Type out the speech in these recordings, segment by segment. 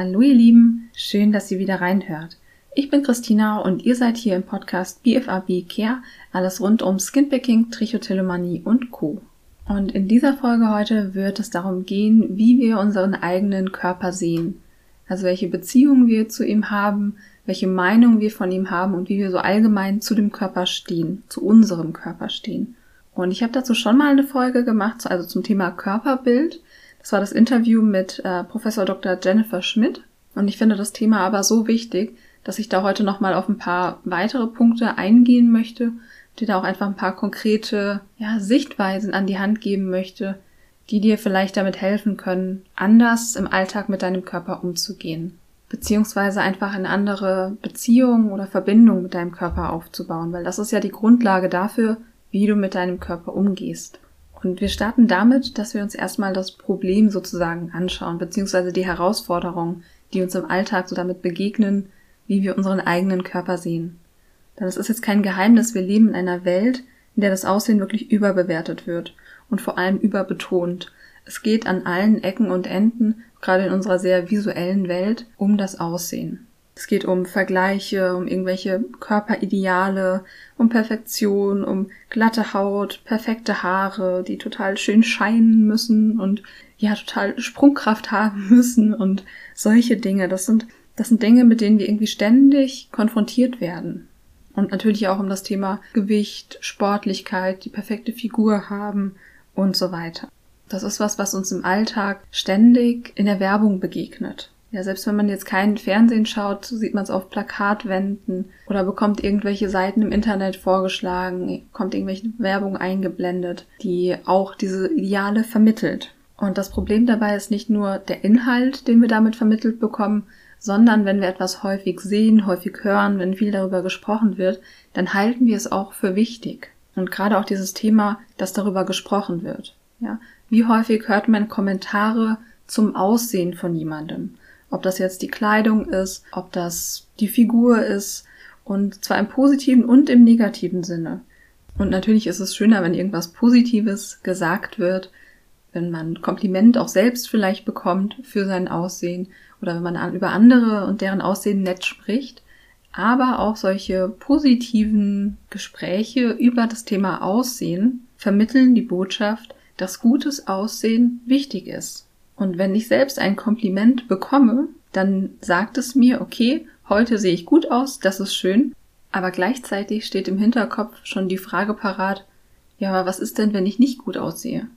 Hallo ihr Lieben, schön, dass ihr wieder reinhört. Ich bin Christina und ihr seid hier im Podcast BFAB Care, alles rund um Skinpicking, Trichotillomanie und Co. Und in dieser Folge heute wird es darum gehen, wie wir unseren eigenen Körper sehen. Also welche Beziehungen wir zu ihm haben, welche Meinung wir von ihm haben und wie wir so allgemein zu dem Körper stehen, zu unserem Körper stehen. Und ich habe dazu schon mal eine Folge gemacht, also zum Thema Körperbild. Das war das Interview mit äh, Professor Dr. Jennifer Schmidt. Und ich finde das Thema aber so wichtig, dass ich da heute nochmal auf ein paar weitere Punkte eingehen möchte, dir da auch einfach ein paar konkrete ja, Sichtweisen an die Hand geben möchte, die dir vielleicht damit helfen können, anders im Alltag mit deinem Körper umzugehen. Beziehungsweise einfach eine andere Beziehung oder Verbindung mit deinem Körper aufzubauen, weil das ist ja die Grundlage dafür, wie du mit deinem Körper umgehst. Und wir starten damit, dass wir uns erstmal das Problem sozusagen anschauen, beziehungsweise die Herausforderungen, die uns im Alltag so damit begegnen, wie wir unseren eigenen Körper sehen. Denn es ist jetzt kein Geheimnis, wir leben in einer Welt, in der das Aussehen wirklich überbewertet wird und vor allem überbetont. Es geht an allen Ecken und Enden, gerade in unserer sehr visuellen Welt, um das Aussehen. Es geht um Vergleiche, um irgendwelche Körperideale, um Perfektion, um glatte Haut, perfekte Haare, die total schön scheinen müssen und ja, total Sprungkraft haben müssen und solche Dinge. Das sind, das sind Dinge, mit denen wir irgendwie ständig konfrontiert werden. Und natürlich auch um das Thema Gewicht, Sportlichkeit, die perfekte Figur haben und so weiter. Das ist was, was uns im Alltag ständig in der Werbung begegnet. Ja, selbst wenn man jetzt keinen Fernsehen schaut, sieht man es auf Plakatwänden oder bekommt irgendwelche Seiten im Internet vorgeschlagen, kommt irgendwelche Werbung eingeblendet, die auch diese Ideale vermittelt. Und das Problem dabei ist nicht nur der Inhalt, den wir damit vermittelt bekommen, sondern wenn wir etwas häufig sehen, häufig hören, wenn viel darüber gesprochen wird, dann halten wir es auch für wichtig. Und gerade auch dieses Thema, dass darüber gesprochen wird. Ja, wie häufig hört man Kommentare zum Aussehen von jemandem? Ob das jetzt die Kleidung ist, ob das die Figur ist und zwar im positiven und im negativen Sinne. Und natürlich ist es schöner, wenn irgendwas Positives gesagt wird, wenn man Kompliment auch selbst vielleicht bekommt für sein Aussehen oder wenn man über andere und deren Aussehen nett spricht. Aber auch solche positiven Gespräche über das Thema Aussehen vermitteln die Botschaft, dass gutes Aussehen wichtig ist. Und wenn ich selbst ein Kompliment bekomme, dann sagt es mir, okay, heute sehe ich gut aus, das ist schön, aber gleichzeitig steht im Hinterkopf schon die Frage parat, ja, aber was ist denn, wenn ich nicht gut aussehe?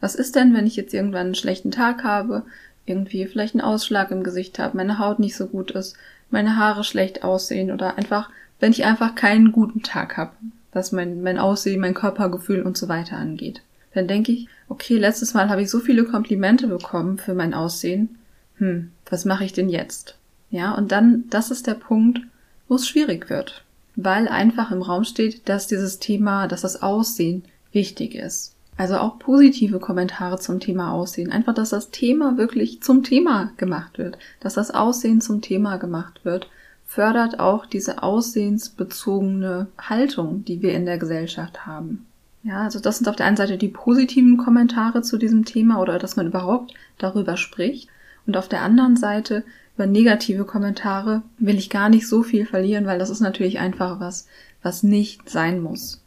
Was ist denn, wenn ich jetzt irgendwann einen schlechten Tag habe, irgendwie vielleicht einen Ausschlag im Gesicht habe, meine Haut nicht so gut ist, meine Haare schlecht aussehen oder einfach, wenn ich einfach keinen guten Tag habe, was mein, mein Aussehen, mein Körpergefühl und so weiter angeht. Dann denke ich, okay, letztes Mal habe ich so viele Komplimente bekommen für mein Aussehen. Hm, was mache ich denn jetzt? Ja, und dann, das ist der Punkt, wo es schwierig wird. Weil einfach im Raum steht, dass dieses Thema, dass das Aussehen wichtig ist. Also auch positive Kommentare zum Thema Aussehen. Einfach, dass das Thema wirklich zum Thema gemacht wird. Dass das Aussehen zum Thema gemacht wird, fördert auch diese aussehensbezogene Haltung, die wir in der Gesellschaft haben. Ja, also das sind auf der einen Seite die positiven Kommentare zu diesem Thema oder dass man überhaupt darüber spricht. Und auf der anderen Seite über negative Kommentare will ich gar nicht so viel verlieren, weil das ist natürlich einfach was, was nicht sein muss.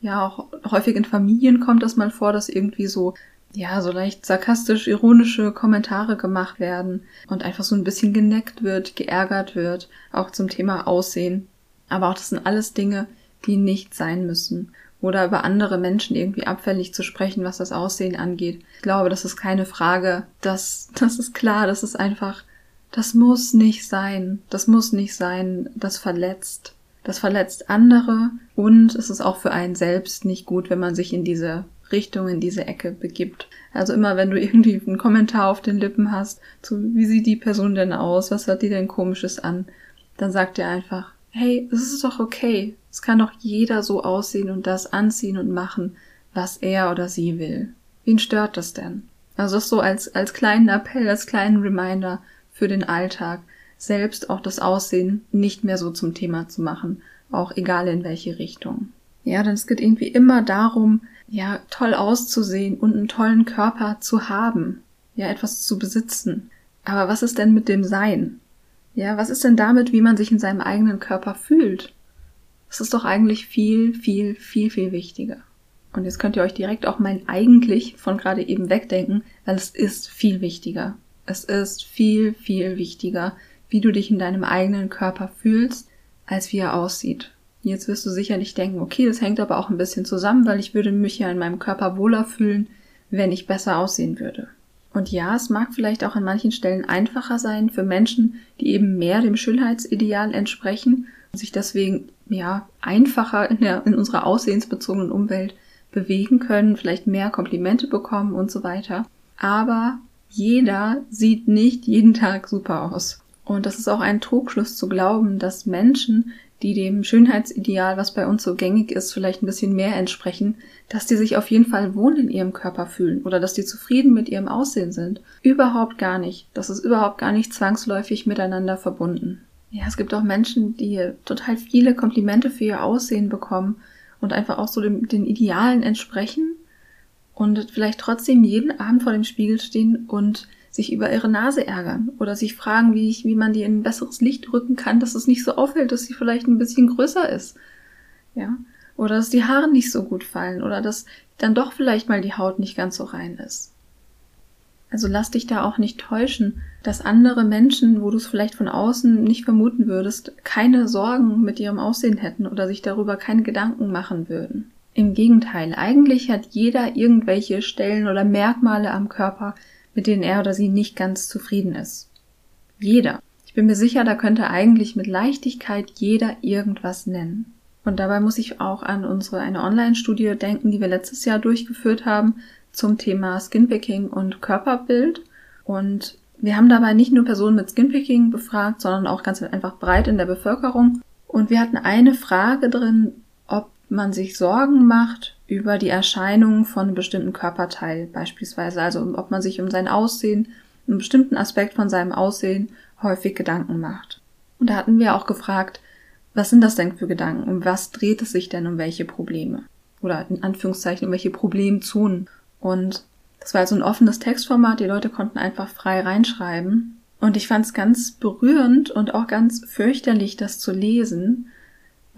Ja, auch häufig in Familien kommt das mal vor, dass irgendwie so, ja, so leicht sarkastisch, ironische Kommentare gemacht werden und einfach so ein bisschen geneckt wird, geärgert wird, auch zum Thema Aussehen. Aber auch das sind alles Dinge, die nicht sein müssen oder über andere Menschen irgendwie abfällig zu sprechen, was das Aussehen angeht. Ich glaube, das ist keine Frage. Das, das ist klar, das ist einfach, das muss nicht sein. Das muss nicht sein. Das verletzt. Das verletzt andere und es ist auch für einen selbst nicht gut, wenn man sich in diese Richtung, in diese Ecke begibt. Also immer, wenn du irgendwie einen Kommentar auf den Lippen hast, zu wie sieht die Person denn aus, was hat die denn komisches an, dann sagt dir einfach, hey, es ist doch okay. Es kann doch jeder so aussehen und das anziehen und machen, was er oder sie will. Wen stört das denn? Also das so als, als kleinen Appell, als kleinen Reminder für den Alltag, selbst auch das Aussehen nicht mehr so zum Thema zu machen, auch egal in welche Richtung. Ja, denn es geht irgendwie immer darum, ja, toll auszusehen und einen tollen Körper zu haben, ja, etwas zu besitzen. Aber was ist denn mit dem Sein? Ja, was ist denn damit, wie man sich in seinem eigenen Körper fühlt? Das ist doch eigentlich viel, viel, viel, viel wichtiger. Und jetzt könnt ihr euch direkt auch mein eigentlich von gerade eben wegdenken, weil es ist viel wichtiger. Es ist viel, viel wichtiger, wie du dich in deinem eigenen Körper fühlst, als wie er aussieht. Jetzt wirst du sicherlich denken, okay, das hängt aber auch ein bisschen zusammen, weil ich würde mich ja in meinem Körper wohler fühlen, wenn ich besser aussehen würde. Und ja, es mag vielleicht auch an manchen Stellen einfacher sein für Menschen, die eben mehr dem Schönheitsideal entsprechen und sich deswegen ja einfacher in, der, in unserer aussehensbezogenen Umwelt bewegen können, vielleicht mehr Komplimente bekommen und so weiter. Aber jeder sieht nicht jeden Tag super aus. Und das ist auch ein Trugschluss zu glauben, dass Menschen, die dem Schönheitsideal, was bei uns so gängig ist, vielleicht ein bisschen mehr entsprechen, dass die sich auf jeden Fall wohl in ihrem Körper fühlen oder dass die zufrieden mit ihrem Aussehen sind. Überhaupt gar nicht. Das ist überhaupt gar nicht zwangsläufig miteinander verbunden. Ja, es gibt auch Menschen, die total viele Komplimente für ihr Aussehen bekommen und einfach auch so dem, den Idealen entsprechen und vielleicht trotzdem jeden Abend vor dem Spiegel stehen und sich über ihre Nase ärgern oder sich fragen, wie ich, wie man die in ein besseres Licht rücken kann, dass es nicht so auffällt, dass sie vielleicht ein bisschen größer ist. Ja. Oder dass die Haare nicht so gut fallen oder dass dann doch vielleicht mal die Haut nicht ganz so rein ist. Also lass dich da auch nicht täuschen, dass andere Menschen, wo du es vielleicht von außen nicht vermuten würdest, keine Sorgen mit ihrem Aussehen hätten oder sich darüber keine Gedanken machen würden. Im Gegenteil, eigentlich hat jeder irgendwelche Stellen oder Merkmale am Körper, mit denen er oder sie nicht ganz zufrieden ist. Jeder. Ich bin mir sicher, da könnte eigentlich mit Leichtigkeit jeder irgendwas nennen. Und dabei muss ich auch an unsere eine Online-Studie denken, die wir letztes Jahr durchgeführt haben, zum Thema Skinpicking und Körperbild. Und wir haben dabei nicht nur Personen mit Skinpicking befragt, sondern auch ganz einfach breit in der Bevölkerung. Und wir hatten eine Frage drin, man sich Sorgen macht über die Erscheinung von einem bestimmten Körperteil beispielsweise, also ob man sich um sein Aussehen, einen bestimmten Aspekt von seinem Aussehen häufig Gedanken macht. Und da hatten wir auch gefragt, was sind das denn für Gedanken? Um was dreht es sich denn um welche Probleme? Oder in Anführungszeichen um welche Problemzonen? Und das war also ein offenes Textformat, die Leute konnten einfach frei reinschreiben. Und ich fand es ganz berührend und auch ganz fürchterlich, das zu lesen,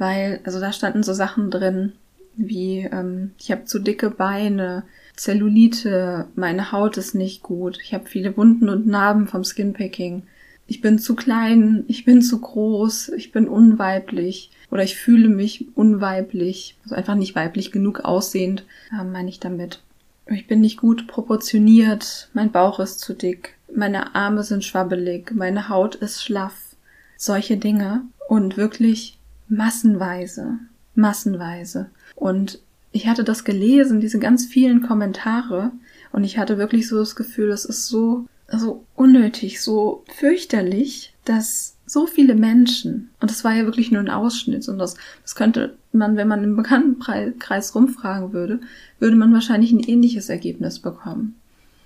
weil, also da standen so Sachen drin, wie ähm, ich habe zu dicke Beine, Zellulite, meine Haut ist nicht gut, ich habe viele Wunden und Narben vom Skinpicking, ich bin zu klein, ich bin zu groß, ich bin unweiblich oder ich fühle mich unweiblich, also einfach nicht weiblich genug aussehend, äh, meine ich damit. Ich bin nicht gut proportioniert, mein Bauch ist zu dick, meine Arme sind schwabbelig, meine Haut ist schlaff. Solche Dinge. Und wirklich massenweise. Massenweise. Und ich hatte das gelesen, diese ganz vielen Kommentare, und ich hatte wirklich so das Gefühl, es ist so, so unnötig, so fürchterlich, dass so viele Menschen, und das war ja wirklich nur ein Ausschnitt, und das, das könnte man, wenn man im Bekanntenkreis rumfragen würde, würde man wahrscheinlich ein ähnliches Ergebnis bekommen.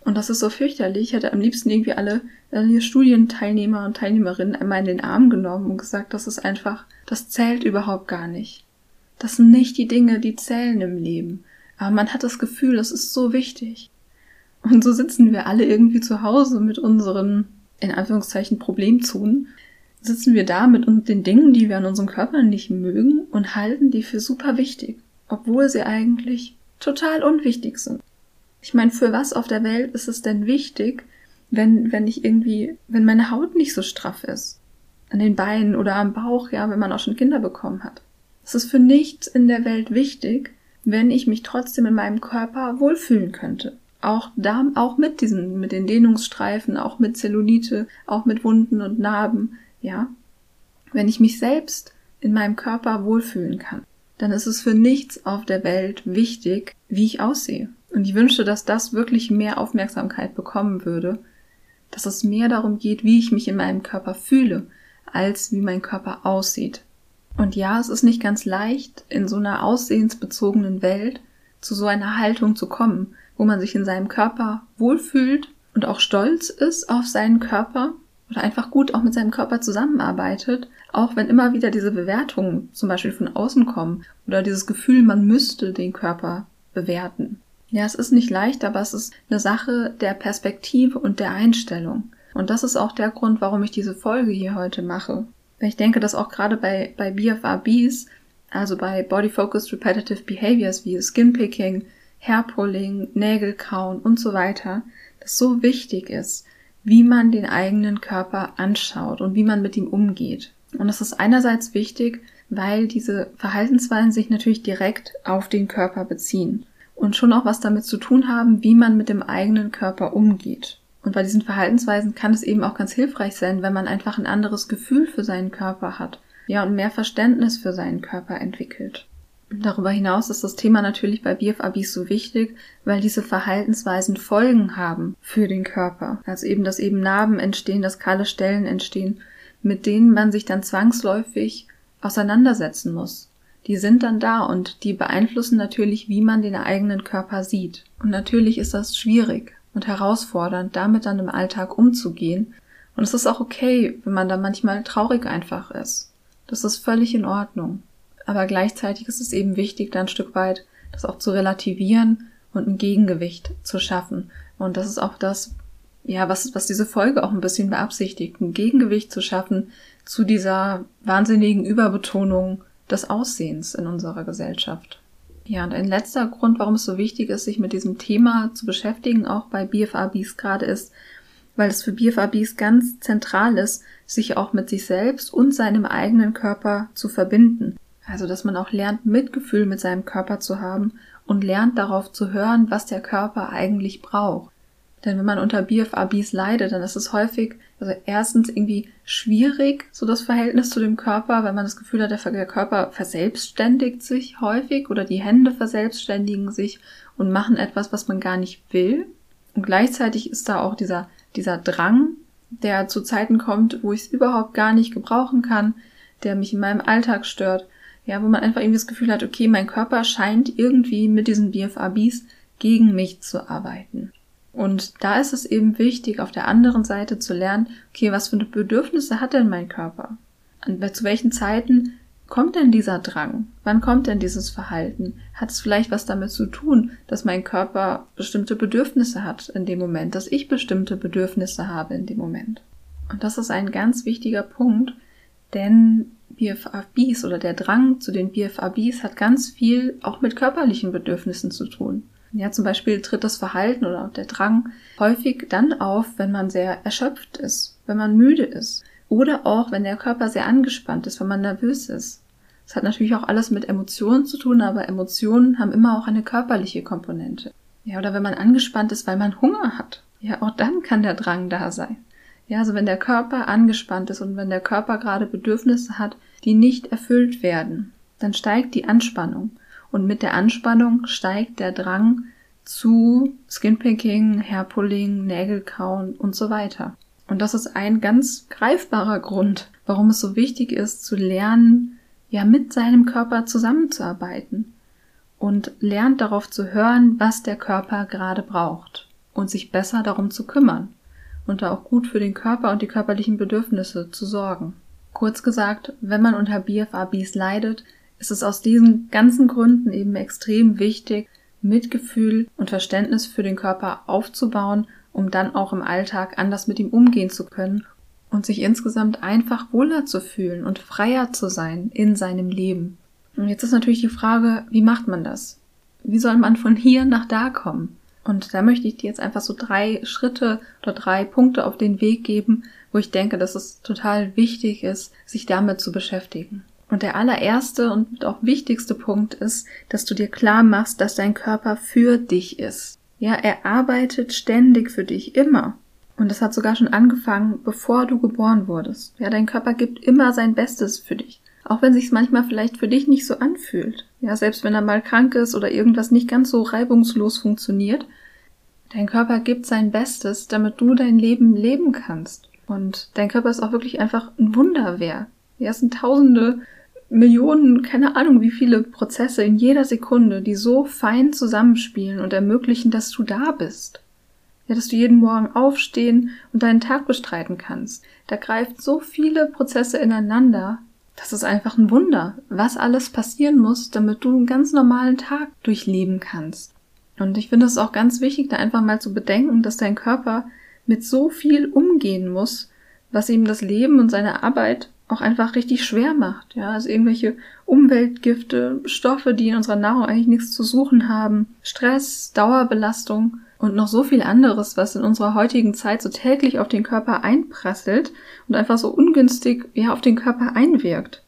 Und das ist so fürchterlich. Ich hätte am liebsten irgendwie alle, alle Studienteilnehmer und Teilnehmerinnen einmal in den Arm genommen und gesagt, das ist einfach, das zählt überhaupt gar nicht. Das sind nicht die Dinge, die zählen im Leben. Aber man hat das Gefühl, das ist so wichtig. Und so sitzen wir alle irgendwie zu Hause mit unseren, in Anführungszeichen, Problemzonen sitzen wir da mit den Dingen, die wir an unserem Körper nicht mögen und halten die für super wichtig, obwohl sie eigentlich total unwichtig sind. Ich meine, für was auf der Welt ist es denn wichtig, wenn, wenn ich irgendwie, wenn meine Haut nicht so straff ist? An den Beinen oder am Bauch, ja, wenn man auch schon Kinder bekommen hat. Es ist für nichts in der Welt wichtig, wenn ich mich trotzdem in meinem Körper wohlfühlen könnte. Auch da, auch mit diesen, mit den Dehnungsstreifen, auch mit Zellulite, auch mit Wunden und Narben, ja, wenn ich mich selbst in meinem Körper wohlfühlen kann, dann ist es für nichts auf der Welt wichtig, wie ich aussehe. Und ich wünschte, dass das wirklich mehr Aufmerksamkeit bekommen würde, dass es mehr darum geht, wie ich mich in meinem Körper fühle, als wie mein Körper aussieht. Und ja, es ist nicht ganz leicht, in so einer aussehensbezogenen Welt zu so einer Haltung zu kommen, wo man sich in seinem Körper wohlfühlt und auch stolz ist auf seinen Körper oder einfach gut auch mit seinem Körper zusammenarbeitet, auch wenn immer wieder diese Bewertungen zum Beispiel von außen kommen oder dieses Gefühl, man müsste den Körper bewerten. Ja, es ist nicht leicht, aber es ist eine Sache der Perspektive und der Einstellung. Und das ist auch der Grund, warum ich diese Folge hier heute mache. Weil ich denke, dass auch gerade bei, bei BFRBs, also bei Body Focused Repetitive Behaviors wie Skinpicking, Hairpulling, Nägelkauen und so weiter, das so wichtig ist, wie man den eigenen Körper anschaut und wie man mit ihm umgeht. Und das ist einerseits wichtig, weil diese Verhaltensweisen sich natürlich direkt auf den Körper beziehen und schon auch was damit zu tun haben, wie man mit dem eigenen Körper umgeht. Und bei diesen Verhaltensweisen kann es eben auch ganz hilfreich sein, wenn man einfach ein anderes Gefühl für seinen Körper hat. Ja, und mehr Verständnis für seinen Körper entwickelt. Darüber hinaus ist das Thema natürlich bei BFABs so wichtig, weil diese Verhaltensweisen Folgen haben für den Körper. Also eben, dass eben Narben entstehen, dass kahle Stellen entstehen, mit denen man sich dann zwangsläufig auseinandersetzen muss. Die sind dann da und die beeinflussen natürlich, wie man den eigenen Körper sieht. Und natürlich ist das schwierig und herausfordernd, damit dann im Alltag umzugehen. Und es ist auch okay, wenn man da manchmal traurig einfach ist. Das ist völlig in Ordnung. Aber gleichzeitig ist es eben wichtig, da ein Stück weit das auch zu relativieren und ein Gegengewicht zu schaffen. Und das ist auch das, ja, was, was diese Folge auch ein bisschen beabsichtigt, ein Gegengewicht zu schaffen zu dieser wahnsinnigen Überbetonung des Aussehens in unserer Gesellschaft. Ja, und ein letzter Grund, warum es so wichtig ist, sich mit diesem Thema zu beschäftigen, auch bei BFABs gerade ist, weil es für BFABs ganz zentral ist, sich auch mit sich selbst und seinem eigenen Körper zu verbinden. Also, dass man auch lernt, Mitgefühl mit seinem Körper zu haben und lernt darauf zu hören, was der Körper eigentlich braucht. Denn wenn man unter BFABs leidet, dann ist es häufig, also erstens irgendwie schwierig, so das Verhältnis zu dem Körper, weil man das Gefühl hat, der Körper verselbstständigt sich häufig oder die Hände verselbstständigen sich und machen etwas, was man gar nicht will. Und gleichzeitig ist da auch dieser, dieser Drang, der zu Zeiten kommt, wo ich es überhaupt gar nicht gebrauchen kann, der mich in meinem Alltag stört, ja, wo man einfach irgendwie das Gefühl hat, okay, mein Körper scheint irgendwie mit diesen BFABs gegen mich zu arbeiten. Und da ist es eben wichtig, auf der anderen Seite zu lernen, okay, was für Bedürfnisse hat denn mein Körper? Und zu welchen Zeiten kommt denn dieser Drang? Wann kommt denn dieses Verhalten? Hat es vielleicht was damit zu tun, dass mein Körper bestimmte Bedürfnisse hat in dem Moment, dass ich bestimmte Bedürfnisse habe in dem Moment? Und das ist ein ganz wichtiger Punkt, denn BFABs oder der Drang zu den BFABs hat ganz viel auch mit körperlichen Bedürfnissen zu tun. Ja, zum Beispiel tritt das Verhalten oder der Drang häufig dann auf, wenn man sehr erschöpft ist, wenn man müde ist oder auch, wenn der Körper sehr angespannt ist, wenn man nervös ist. Das hat natürlich auch alles mit Emotionen zu tun, aber Emotionen haben immer auch eine körperliche Komponente. Ja, oder wenn man angespannt ist, weil man Hunger hat. Ja, auch dann kann der Drang da sein. Ja, also wenn der Körper angespannt ist und wenn der Körper gerade Bedürfnisse hat, die nicht erfüllt werden, dann steigt die Anspannung. Und mit der Anspannung steigt der Drang zu Skinpicking, Hairpulling, Nägelkauen und so weiter. Und das ist ein ganz greifbarer Grund, warum es so wichtig ist, zu lernen, ja, mit seinem Körper zusammenzuarbeiten und lernt darauf zu hören, was der Körper gerade braucht und sich besser darum zu kümmern und da auch gut für den Körper und die körperlichen Bedürfnisse zu sorgen. Kurz gesagt, wenn man unter BFABs leidet, ist es aus diesen ganzen Gründen eben extrem wichtig, Mitgefühl und Verständnis für den Körper aufzubauen, um dann auch im Alltag anders mit ihm umgehen zu können und sich insgesamt einfach wohler zu fühlen und freier zu sein in seinem Leben. Und jetzt ist natürlich die Frage, wie macht man das? Wie soll man von hier nach da kommen? Und da möchte ich dir jetzt einfach so drei Schritte oder drei Punkte auf den Weg geben, wo ich denke, dass es total wichtig ist, sich damit zu beschäftigen. Und der allererste und auch wichtigste Punkt ist, dass du dir klar machst, dass dein Körper für dich ist. Ja, er arbeitet ständig für dich, immer. Und das hat sogar schon angefangen, bevor du geboren wurdest. Ja, dein Körper gibt immer sein Bestes für dich. Auch wenn sich's manchmal vielleicht für dich nicht so anfühlt. Ja, selbst wenn er mal krank ist oder irgendwas nicht ganz so reibungslos funktioniert. Dein Körper gibt sein Bestes, damit du dein Leben leben kannst. Und dein Körper ist auch wirklich einfach ein Wunderwerk. Ja, es sind tausende Millionen, keine Ahnung wie viele Prozesse in jeder Sekunde, die so fein zusammenspielen und ermöglichen, dass du da bist. Ja, dass du jeden Morgen aufstehen und deinen Tag bestreiten kannst. Da greift so viele Prozesse ineinander. Das ist einfach ein Wunder, was alles passieren muss, damit du einen ganz normalen Tag durchleben kannst. Und ich finde es auch ganz wichtig, da einfach mal zu bedenken, dass dein Körper mit so viel umgehen muss, was ihm das Leben und seine Arbeit auch einfach richtig schwer macht. Ja, also irgendwelche Umweltgifte, Stoffe, die in unserer Nahrung eigentlich nichts zu suchen haben, Stress, Dauerbelastung und noch so viel anderes, was in unserer heutigen Zeit so täglich auf den Körper einprasselt und einfach so ungünstig ja auf den Körper einwirkt.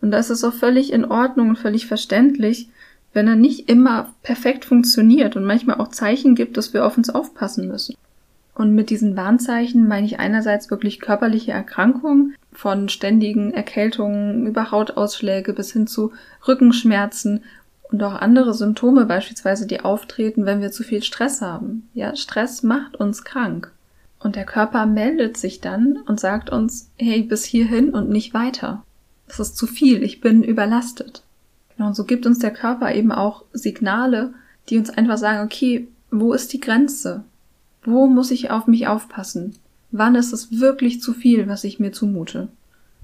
Und da ist es auch völlig in Ordnung und völlig verständlich, wenn er nicht immer perfekt funktioniert und manchmal auch Zeichen gibt, dass wir auf uns aufpassen müssen. Und mit diesen Warnzeichen meine ich einerseits wirklich körperliche Erkrankungen, von ständigen Erkältungen über Hautausschläge bis hin zu Rückenschmerzen und auch andere Symptome beispielsweise, die auftreten, wenn wir zu viel Stress haben. Ja, Stress macht uns krank. Und der Körper meldet sich dann und sagt uns, hey, bis hierhin und nicht weiter. Das ist zu viel, ich bin überlastet. Genau, und so gibt uns der Körper eben auch Signale, die uns einfach sagen, okay, wo ist die Grenze? Wo muss ich auf mich aufpassen? Wann ist es wirklich zu viel, was ich mir zumute?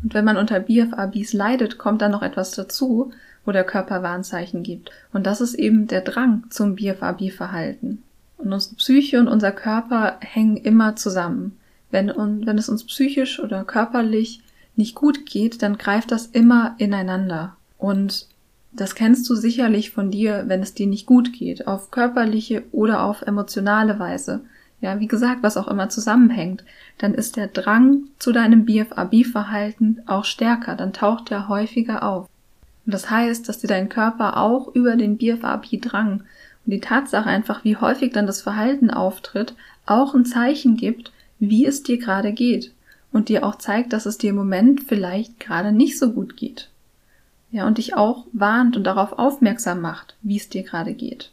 Und wenn man unter BFABs leidet, kommt dann noch etwas dazu, wo der Körper Warnzeichen gibt. Und das ist eben der Drang zum BFAB-Verhalten. Und unsere Psyche und unser Körper hängen immer zusammen. Wenn, und wenn es uns psychisch oder körperlich nicht gut geht, dann greift das immer ineinander. Und das kennst du sicherlich von dir, wenn es dir nicht gut geht, auf körperliche oder auf emotionale Weise ja, wie gesagt, was auch immer zusammenhängt, dann ist der Drang zu deinem BFAB-Verhalten auch stärker, dann taucht er häufiger auf. Und das heißt, dass dir dein Körper auch über den BFAB-Drang und die Tatsache einfach, wie häufig dann das Verhalten auftritt, auch ein Zeichen gibt, wie es dir gerade geht und dir auch zeigt, dass es dir im Moment vielleicht gerade nicht so gut geht. Ja, und dich auch warnt und darauf aufmerksam macht, wie es dir gerade geht.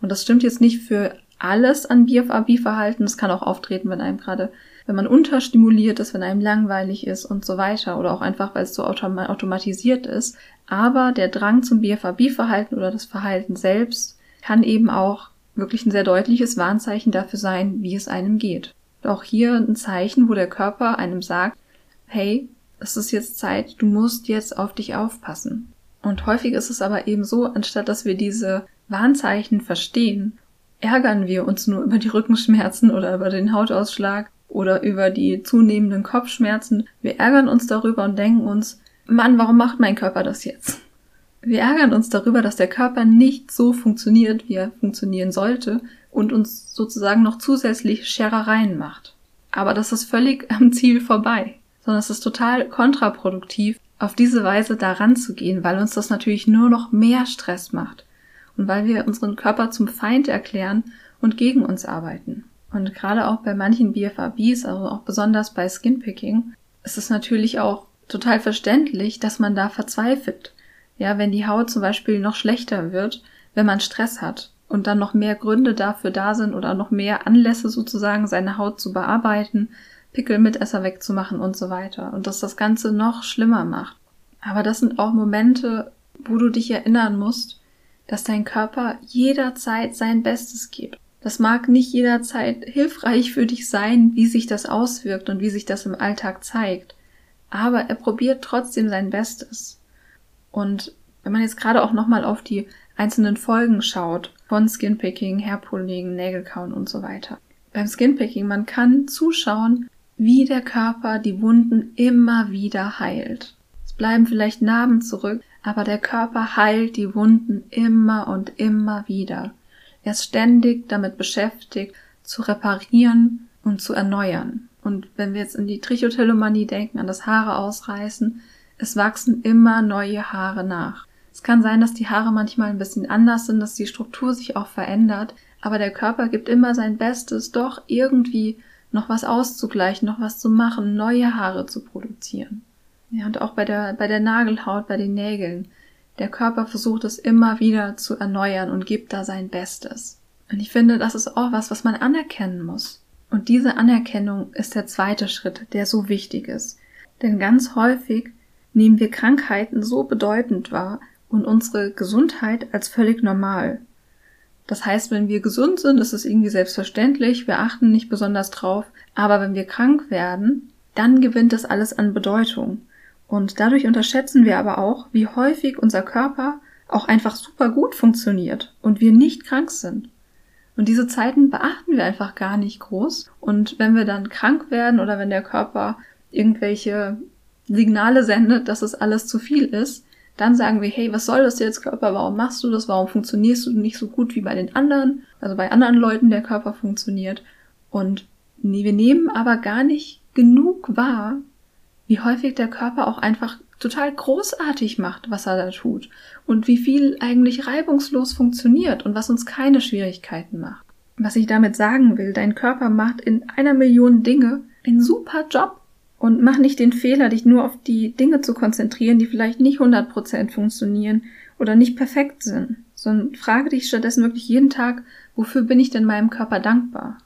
Und das stimmt jetzt nicht für alles an BFAB-Verhalten. Es kann auch auftreten, wenn einem gerade, wenn man unterstimuliert ist, wenn einem langweilig ist und so weiter oder auch einfach, weil es so autom automatisiert ist. Aber der Drang zum BFAB-Verhalten oder das Verhalten selbst kann eben auch wirklich ein sehr deutliches Warnzeichen dafür sein, wie es einem geht. Auch hier ein Zeichen, wo der Körper einem sagt, hey, es ist jetzt Zeit, du musst jetzt auf dich aufpassen. Und häufig ist es aber eben so, anstatt dass wir diese Warnzeichen verstehen ärgern wir uns nur über die Rückenschmerzen oder über den Hautausschlag oder über die zunehmenden Kopfschmerzen. Wir ärgern uns darüber und denken uns, Mann, warum macht mein Körper das jetzt? Wir ärgern uns darüber, dass der Körper nicht so funktioniert, wie er funktionieren sollte und uns sozusagen noch zusätzlich Scherereien macht. Aber das ist völlig am Ziel vorbei, sondern es ist total kontraproduktiv, auf diese Weise daran zu gehen, weil uns das natürlich nur noch mehr Stress macht und weil wir unseren Körper zum Feind erklären und gegen uns arbeiten. Und gerade auch bei manchen BFABs, also auch besonders bei Skinpicking, ist es natürlich auch total verständlich, dass man da verzweifelt. Ja, wenn die Haut zum Beispiel noch schlechter wird, wenn man Stress hat und dann noch mehr Gründe dafür da sind oder noch mehr Anlässe sozusagen, seine Haut zu bearbeiten, Pickel mit Esser wegzumachen und so weiter. Und das das Ganze noch schlimmer macht. Aber das sind auch Momente, wo du dich erinnern musst, dass dein Körper jederzeit sein Bestes gibt. Das mag nicht jederzeit hilfreich für dich sein, wie sich das auswirkt und wie sich das im Alltag zeigt, aber er probiert trotzdem sein Bestes. Und wenn man jetzt gerade auch nochmal auf die einzelnen Folgen schaut, von Skinpicking, Hairpulling, Nägelkauen und so weiter. Beim Skinpicking, man kann zuschauen, wie der Körper die Wunden immer wieder heilt. Es bleiben vielleicht Narben zurück, aber der Körper heilt die Wunden immer und immer wieder. Er ist ständig damit beschäftigt, zu reparieren und zu erneuern. Und wenn wir jetzt in die Trichotillomanie denken, an das Haare ausreißen, es wachsen immer neue Haare nach. Es kann sein, dass die Haare manchmal ein bisschen anders sind, dass die Struktur sich auch verändert, aber der Körper gibt immer sein Bestes, doch irgendwie noch was auszugleichen, noch was zu machen, neue Haare zu produzieren. Ja, und auch bei der, bei der Nagelhaut, bei den Nägeln. Der Körper versucht es immer wieder zu erneuern und gibt da sein Bestes. Und ich finde, das ist auch was, was man anerkennen muss. Und diese Anerkennung ist der zweite Schritt, der so wichtig ist. Denn ganz häufig nehmen wir Krankheiten so bedeutend wahr und unsere Gesundheit als völlig normal. Das heißt, wenn wir gesund sind, ist es irgendwie selbstverständlich, wir achten nicht besonders drauf, aber wenn wir krank werden, dann gewinnt das alles an Bedeutung. Und dadurch unterschätzen wir aber auch, wie häufig unser Körper auch einfach super gut funktioniert und wir nicht krank sind. Und diese Zeiten beachten wir einfach gar nicht groß. Und wenn wir dann krank werden oder wenn der Körper irgendwelche Signale sendet, dass es alles zu viel ist, dann sagen wir, hey, was soll das jetzt, Körper? Warum machst du das? Warum funktionierst du nicht so gut wie bei den anderen? Also bei anderen Leuten der Körper funktioniert. Und wir nehmen aber gar nicht genug wahr, wie häufig der Körper auch einfach total großartig macht, was er da tut und wie viel eigentlich reibungslos funktioniert und was uns keine Schwierigkeiten macht. Was ich damit sagen will, dein Körper macht in einer Million Dinge einen super Job und mach nicht den Fehler, dich nur auf die Dinge zu konzentrieren, die vielleicht nicht 100% funktionieren oder nicht perfekt sind, sondern frage dich stattdessen wirklich jeden Tag, wofür bin ich denn meinem Körper dankbar?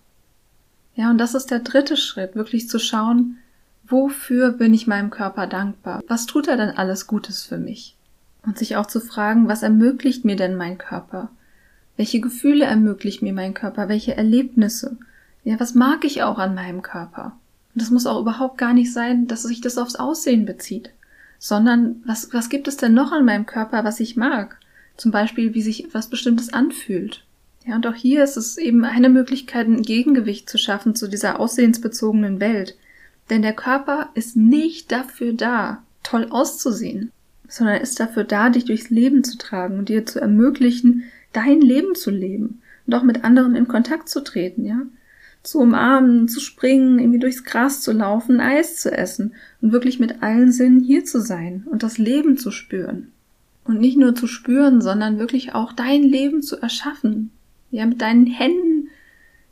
Ja, und das ist der dritte Schritt, wirklich zu schauen, wofür bin ich meinem Körper dankbar? Was tut er denn alles Gutes für mich? Und sich auch zu fragen, was ermöglicht mir denn mein Körper? Welche Gefühle ermöglicht mir mein Körper? Welche Erlebnisse? Ja, was mag ich auch an meinem Körper? Und das muss auch überhaupt gar nicht sein, dass sich das aufs Aussehen bezieht, sondern was, was gibt es denn noch an meinem Körper, was ich mag? Zum Beispiel, wie sich etwas Bestimmtes anfühlt. Ja, und auch hier ist es eben eine Möglichkeit, ein Gegengewicht zu schaffen zu dieser aussehensbezogenen Welt. Denn der Körper ist nicht dafür da, toll auszusehen, sondern ist dafür da, dich durchs Leben zu tragen und dir zu ermöglichen, dein Leben zu leben und auch mit anderen in Kontakt zu treten, ja? Zu umarmen, zu springen, irgendwie durchs Gras zu laufen, Eis zu essen und wirklich mit allen Sinnen hier zu sein und das Leben zu spüren. Und nicht nur zu spüren, sondern wirklich auch dein Leben zu erschaffen, ja, mit deinen Händen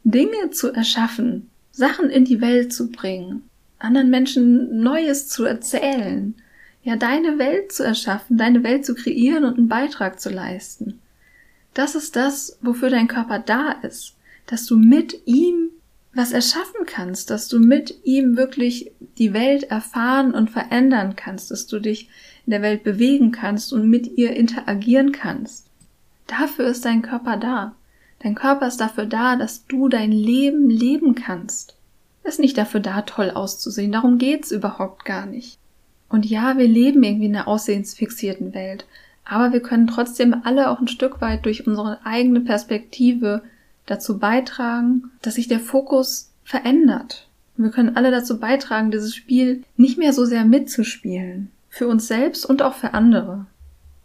Dinge zu erschaffen, Sachen in die Welt zu bringen, anderen Menschen Neues zu erzählen, ja, deine Welt zu erschaffen, deine Welt zu kreieren und einen Beitrag zu leisten. Das ist das, wofür dein Körper da ist, dass du mit ihm was erschaffen kannst, dass du mit ihm wirklich die Welt erfahren und verändern kannst, dass du dich in der Welt bewegen kannst und mit ihr interagieren kannst. Dafür ist dein Körper da. Dein Körper ist dafür da, dass du dein Leben leben kannst. Ist nicht dafür da, toll auszusehen. Darum geht's überhaupt gar nicht. Und ja, wir leben irgendwie in einer aussehensfixierten Welt. Aber wir können trotzdem alle auch ein Stück weit durch unsere eigene Perspektive dazu beitragen, dass sich der Fokus verändert. Wir können alle dazu beitragen, dieses Spiel nicht mehr so sehr mitzuspielen. Für uns selbst und auch für andere.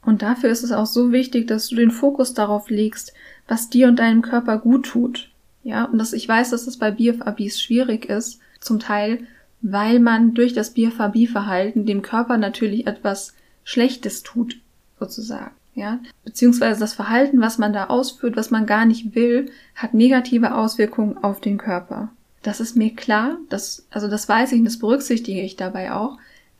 Und dafür ist es auch so wichtig, dass du den Fokus darauf legst, was dir und deinem Körper gut tut. Ja, und dass ich weiß, dass es bei BFABs schwierig ist, zum Teil, weil man durch das BFAB-Verhalten dem Körper natürlich etwas Schlechtes tut, sozusagen. Ja, beziehungsweise das Verhalten, was man da ausführt, was man gar nicht will, hat negative Auswirkungen auf den Körper. Das ist mir klar, das, also das weiß ich und das berücksichtige ich dabei auch.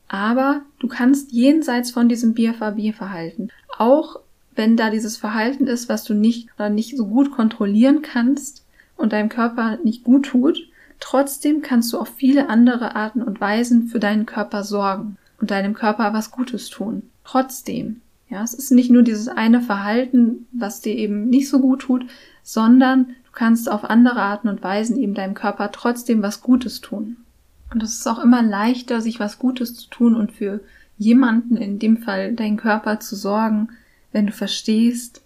Aber du kannst jenseits von diesem BFAB-Verhalten auch wenn da dieses Verhalten ist, was du nicht oder nicht so gut kontrollieren kannst und deinem Körper nicht gut tut, trotzdem kannst du auf viele andere Arten und Weisen für deinen Körper sorgen und deinem Körper was Gutes tun. Trotzdem. Ja, es ist nicht nur dieses eine Verhalten, was dir eben nicht so gut tut, sondern du kannst auf andere Arten und Weisen eben deinem Körper trotzdem was Gutes tun. Und es ist auch immer leichter, sich was Gutes zu tun und für jemanden, in dem Fall deinen Körper zu sorgen, wenn du verstehst,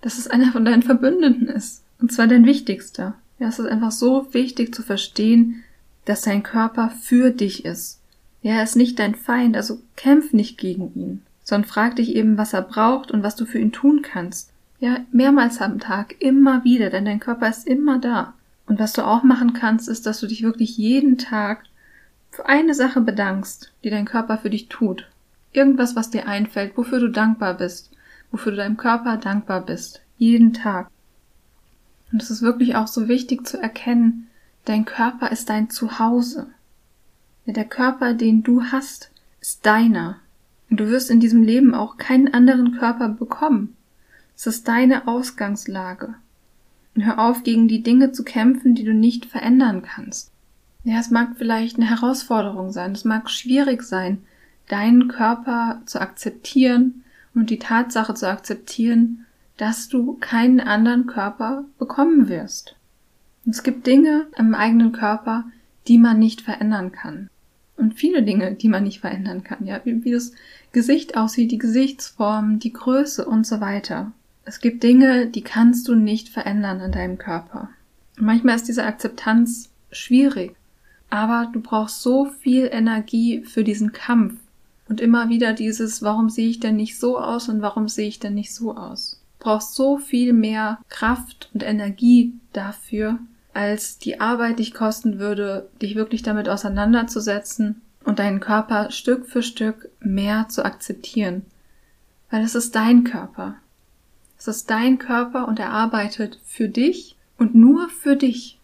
dass es einer von deinen Verbündeten ist. Und zwar dein wichtigster. Ja, es ist einfach so wichtig zu verstehen, dass dein Körper für dich ist. Ja, er ist nicht dein Feind, also kämpf nicht gegen ihn, sondern frag dich eben, was er braucht und was du für ihn tun kannst. Ja, mehrmals am Tag, immer wieder, denn dein Körper ist immer da. Und was du auch machen kannst, ist, dass du dich wirklich jeden Tag für eine Sache bedankst, die dein Körper für dich tut. Irgendwas, was dir einfällt, wofür du dankbar bist wofür du deinem Körper dankbar bist. Jeden Tag. Und es ist wirklich auch so wichtig zu erkennen, dein Körper ist dein Zuhause. Der Körper, den du hast, ist deiner. Und du wirst in diesem Leben auch keinen anderen Körper bekommen. Es ist deine Ausgangslage. Und hör auf, gegen die Dinge zu kämpfen, die du nicht verändern kannst. Ja, es mag vielleicht eine Herausforderung sein, es mag schwierig sein, deinen Körper zu akzeptieren und die Tatsache zu akzeptieren, dass du keinen anderen Körper bekommen wirst. Und es gibt Dinge im eigenen Körper, die man nicht verändern kann. Und viele Dinge, die man nicht verändern kann, ja, wie, wie das Gesicht aussieht, die Gesichtsform, die Größe und so weiter. Es gibt Dinge, die kannst du nicht verändern an deinem Körper. Manchmal ist diese Akzeptanz schwierig, aber du brauchst so viel Energie für diesen Kampf und immer wieder dieses, warum sehe ich denn nicht so aus und warum sehe ich denn nicht so aus? Brauchst so viel mehr Kraft und Energie dafür, als die Arbeit dich kosten würde, dich wirklich damit auseinanderzusetzen und deinen Körper Stück für Stück mehr zu akzeptieren. Weil es ist dein Körper. Es ist dein Körper und er arbeitet für dich und nur für dich.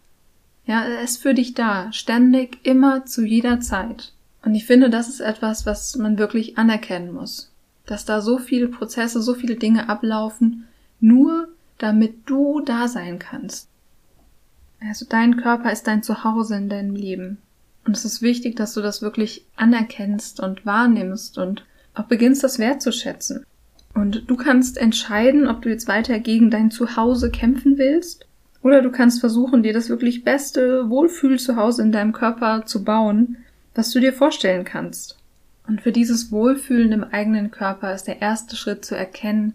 Ja, er ist für dich da, ständig, immer, zu jeder Zeit. Und ich finde, das ist etwas, was man wirklich anerkennen muss. Dass da so viele Prozesse, so viele Dinge ablaufen, nur damit du da sein kannst. Also dein Körper ist dein Zuhause in deinem Leben. Und es ist wichtig, dass du das wirklich anerkennst und wahrnimmst und auch beginnst, das wertzuschätzen. Und du kannst entscheiden, ob du jetzt weiter gegen dein Zuhause kämpfen willst oder du kannst versuchen, dir das wirklich beste Wohlfühlzuhause in deinem Körper zu bauen, was du dir vorstellen kannst. Und für dieses Wohlfühlen im eigenen Körper ist der erste Schritt zu erkennen,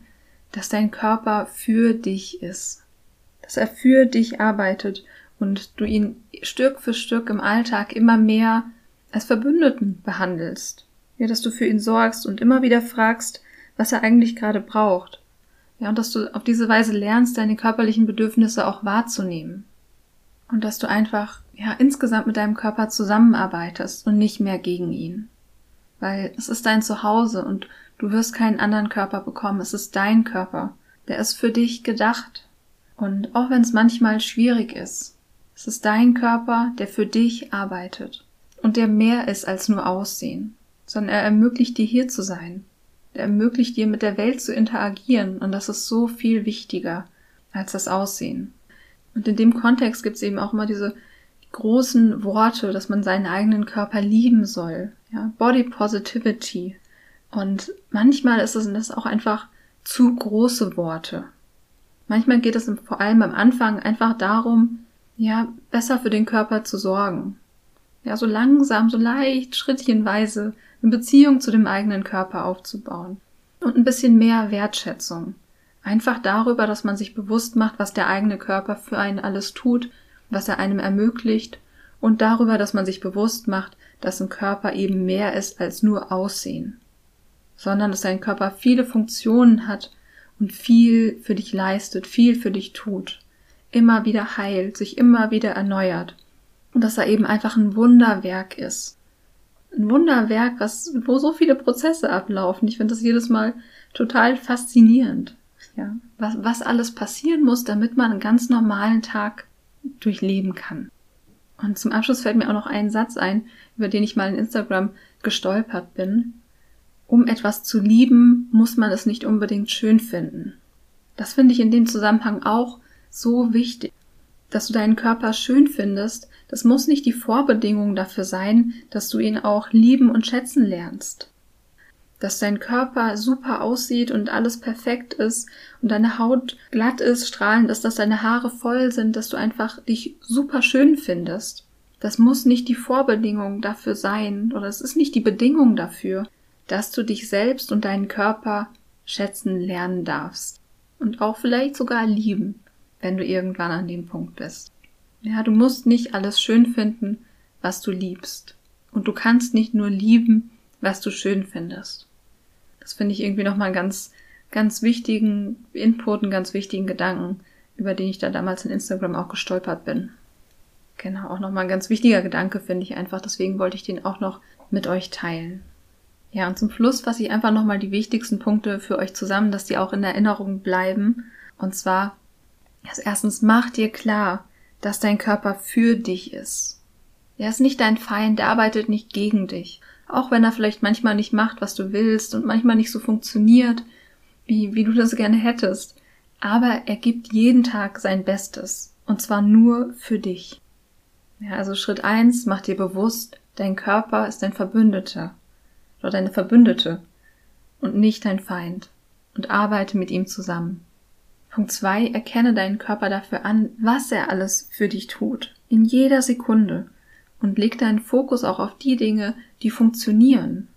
dass dein Körper für dich ist. Dass er für dich arbeitet und du ihn Stück für Stück im Alltag immer mehr als Verbündeten behandelst. Ja, dass du für ihn sorgst und immer wieder fragst, was er eigentlich gerade braucht. Ja, und dass du auf diese Weise lernst, deine körperlichen Bedürfnisse auch wahrzunehmen. Und dass du einfach, ja, insgesamt mit deinem Körper zusammenarbeitest und nicht mehr gegen ihn. Weil es ist dein Zuhause und du wirst keinen anderen Körper bekommen. Es ist dein Körper. Der ist für dich gedacht. Und auch wenn es manchmal schwierig ist, es ist dein Körper, der für dich arbeitet und der mehr ist als nur Aussehen, sondern er ermöglicht dir hier zu sein. Er ermöglicht dir mit der Welt zu interagieren und das ist so viel wichtiger als das Aussehen. Und in dem Kontext gibt es eben auch immer diese großen Worte, dass man seinen eigenen Körper lieben soll. Ja, Body Positivity. Und manchmal ist es das auch einfach zu große Worte. Manchmal geht es vor allem am Anfang einfach darum, ja, besser für den Körper zu sorgen. Ja, so langsam, so leicht, schrittchenweise eine Beziehung zu dem eigenen Körper aufzubauen. Und ein bisschen mehr Wertschätzung. Einfach darüber, dass man sich bewusst macht, was der eigene Körper für einen alles tut, was er einem ermöglicht und darüber, dass man sich bewusst macht, dass ein Körper eben mehr ist als nur Aussehen, sondern dass dein Körper viele Funktionen hat und viel für dich leistet, viel für dich tut immer wieder heilt, sich immer wieder erneuert. Und dass er eben einfach ein Wunderwerk ist. Ein Wunderwerk, was, wo so viele Prozesse ablaufen. Ich finde das jedes Mal total faszinierend. Ja, was, was alles passieren muss, damit man einen ganz normalen Tag durchleben kann. Und zum Abschluss fällt mir auch noch ein Satz ein, über den ich mal in Instagram gestolpert bin. Um etwas zu lieben, muss man es nicht unbedingt schön finden. Das finde ich in dem Zusammenhang auch so wichtig. Dass du deinen Körper schön findest, das muss nicht die Vorbedingung dafür sein, dass du ihn auch lieben und schätzen lernst. Dass dein Körper super aussieht und alles perfekt ist und deine Haut glatt ist, strahlend ist, dass deine Haare voll sind, dass du einfach dich super schön findest. Das muss nicht die Vorbedingung dafür sein oder es ist nicht die Bedingung dafür, dass du dich selbst und deinen Körper schätzen lernen darfst und auch vielleicht sogar lieben wenn du irgendwann an dem Punkt bist. Ja, du musst nicht alles schön finden, was du liebst. Und du kannst nicht nur lieben, was du schön findest. Das finde ich irgendwie nochmal einen ganz, ganz wichtigen Input, einen ganz wichtigen Gedanken, über den ich da damals in Instagram auch gestolpert bin. Genau, auch nochmal ein ganz wichtiger Gedanke finde ich einfach, deswegen wollte ich den auch noch mit euch teilen. Ja, und zum Schluss fasse ich einfach nochmal die wichtigsten Punkte für euch zusammen, dass die auch in Erinnerung bleiben. Und zwar, also erstens mach dir klar, dass dein Körper für dich ist. Er ist nicht dein Feind, er arbeitet nicht gegen dich. Auch wenn er vielleicht manchmal nicht macht, was du willst und manchmal nicht so funktioniert, wie, wie du das gerne hättest. Aber er gibt jeden Tag sein Bestes. Und zwar nur für dich. Ja, also Schritt eins, mach dir bewusst, dein Körper ist dein Verbündeter. Oder deine Verbündete. Und nicht dein Feind. Und arbeite mit ihm zusammen. Punkt zwei, erkenne deinen Körper dafür an, was er alles für dich tut. In jeder Sekunde. Und leg deinen Fokus auch auf die Dinge, die funktionieren.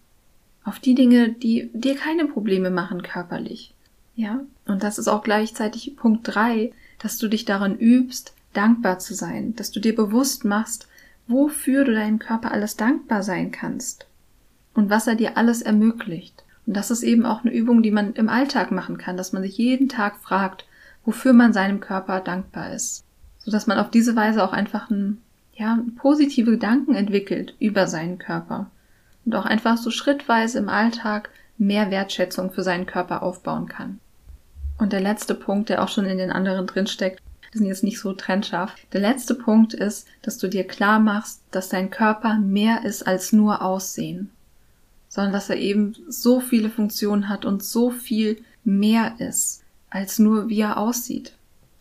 Auf die Dinge, die dir keine Probleme machen körperlich. Ja, und das ist auch gleichzeitig Punkt drei, dass du dich darin übst, dankbar zu sein, dass du dir bewusst machst, wofür du deinem Körper alles dankbar sein kannst und was er dir alles ermöglicht. Und das ist eben auch eine Übung, die man im Alltag machen kann, dass man sich jeden Tag fragt, wofür man seinem Körper dankbar ist, so dass man auf diese Weise auch einfach ein, ja, positive Gedanken entwickelt über seinen Körper und auch einfach so schrittweise im Alltag mehr Wertschätzung für seinen Körper aufbauen kann. Und der letzte Punkt, der auch schon in den anderen drinsteckt, die sind jetzt nicht so trennscharf. Der letzte Punkt ist, dass du dir klar machst, dass dein Körper mehr ist als nur Aussehen, sondern dass er eben so viele Funktionen hat und so viel mehr ist, als nur wie er aussieht.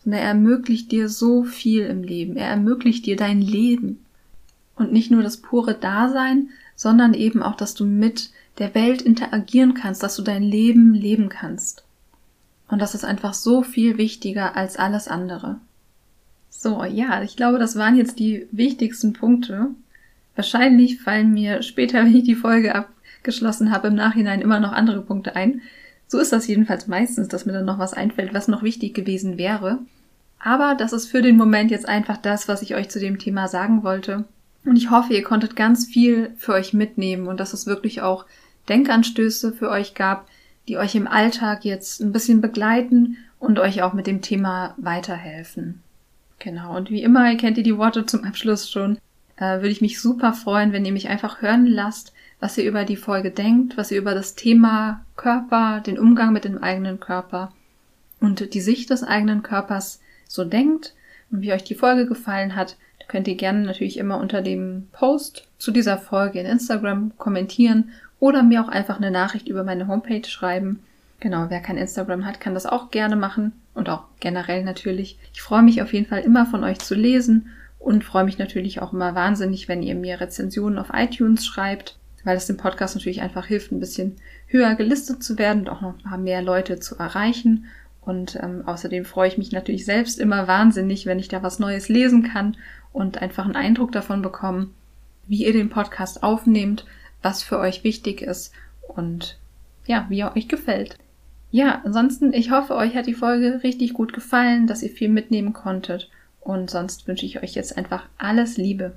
Und er ermöglicht dir so viel im Leben. Er ermöglicht dir dein Leben. Und nicht nur das pure Dasein, sondern eben auch, dass du mit der Welt interagieren kannst, dass du dein Leben leben kannst. Und das ist einfach so viel wichtiger als alles andere. So, ja, ich glaube, das waren jetzt die wichtigsten Punkte. Wahrscheinlich fallen mir später, wenn ich die Folge abgeschlossen habe, im Nachhinein immer noch andere Punkte ein. So ist das jedenfalls meistens, dass mir dann noch was einfällt, was noch wichtig gewesen wäre. Aber das ist für den Moment jetzt einfach das, was ich euch zu dem Thema sagen wollte. Und ich hoffe, ihr konntet ganz viel für euch mitnehmen und dass es wirklich auch Denkanstöße für euch gab, die euch im Alltag jetzt ein bisschen begleiten und euch auch mit dem Thema weiterhelfen. Genau, und wie immer, kennt ihr die Worte zum Abschluss schon, äh, würde ich mich super freuen, wenn ihr mich einfach hören lasst, was ihr über die Folge denkt, was ihr über das Thema Körper, den Umgang mit dem eigenen Körper und die Sicht des eigenen Körpers so denkt und wie euch die Folge gefallen hat. Da könnt ihr gerne natürlich immer unter dem Post zu dieser Folge in Instagram kommentieren oder mir auch einfach eine Nachricht über meine Homepage schreiben. Genau, wer kein Instagram hat, kann das auch gerne machen und auch generell natürlich. Ich freue mich auf jeden Fall immer von euch zu lesen und freue mich natürlich auch immer wahnsinnig, wenn ihr mir Rezensionen auf iTunes schreibt, weil es dem Podcast natürlich einfach hilft, ein bisschen höher gelistet zu werden und auch noch mehr Leute zu erreichen. Und ähm, außerdem freue ich mich natürlich selbst immer wahnsinnig, wenn ich da was Neues lesen kann und einfach einen Eindruck davon bekomme, wie ihr den Podcast aufnehmt, was für euch wichtig ist und ja, wie er euch gefällt. Ja, ansonsten, ich hoffe, euch hat die Folge richtig gut gefallen, dass ihr viel mitnehmen konntet. Und sonst wünsche ich euch jetzt einfach alles Liebe.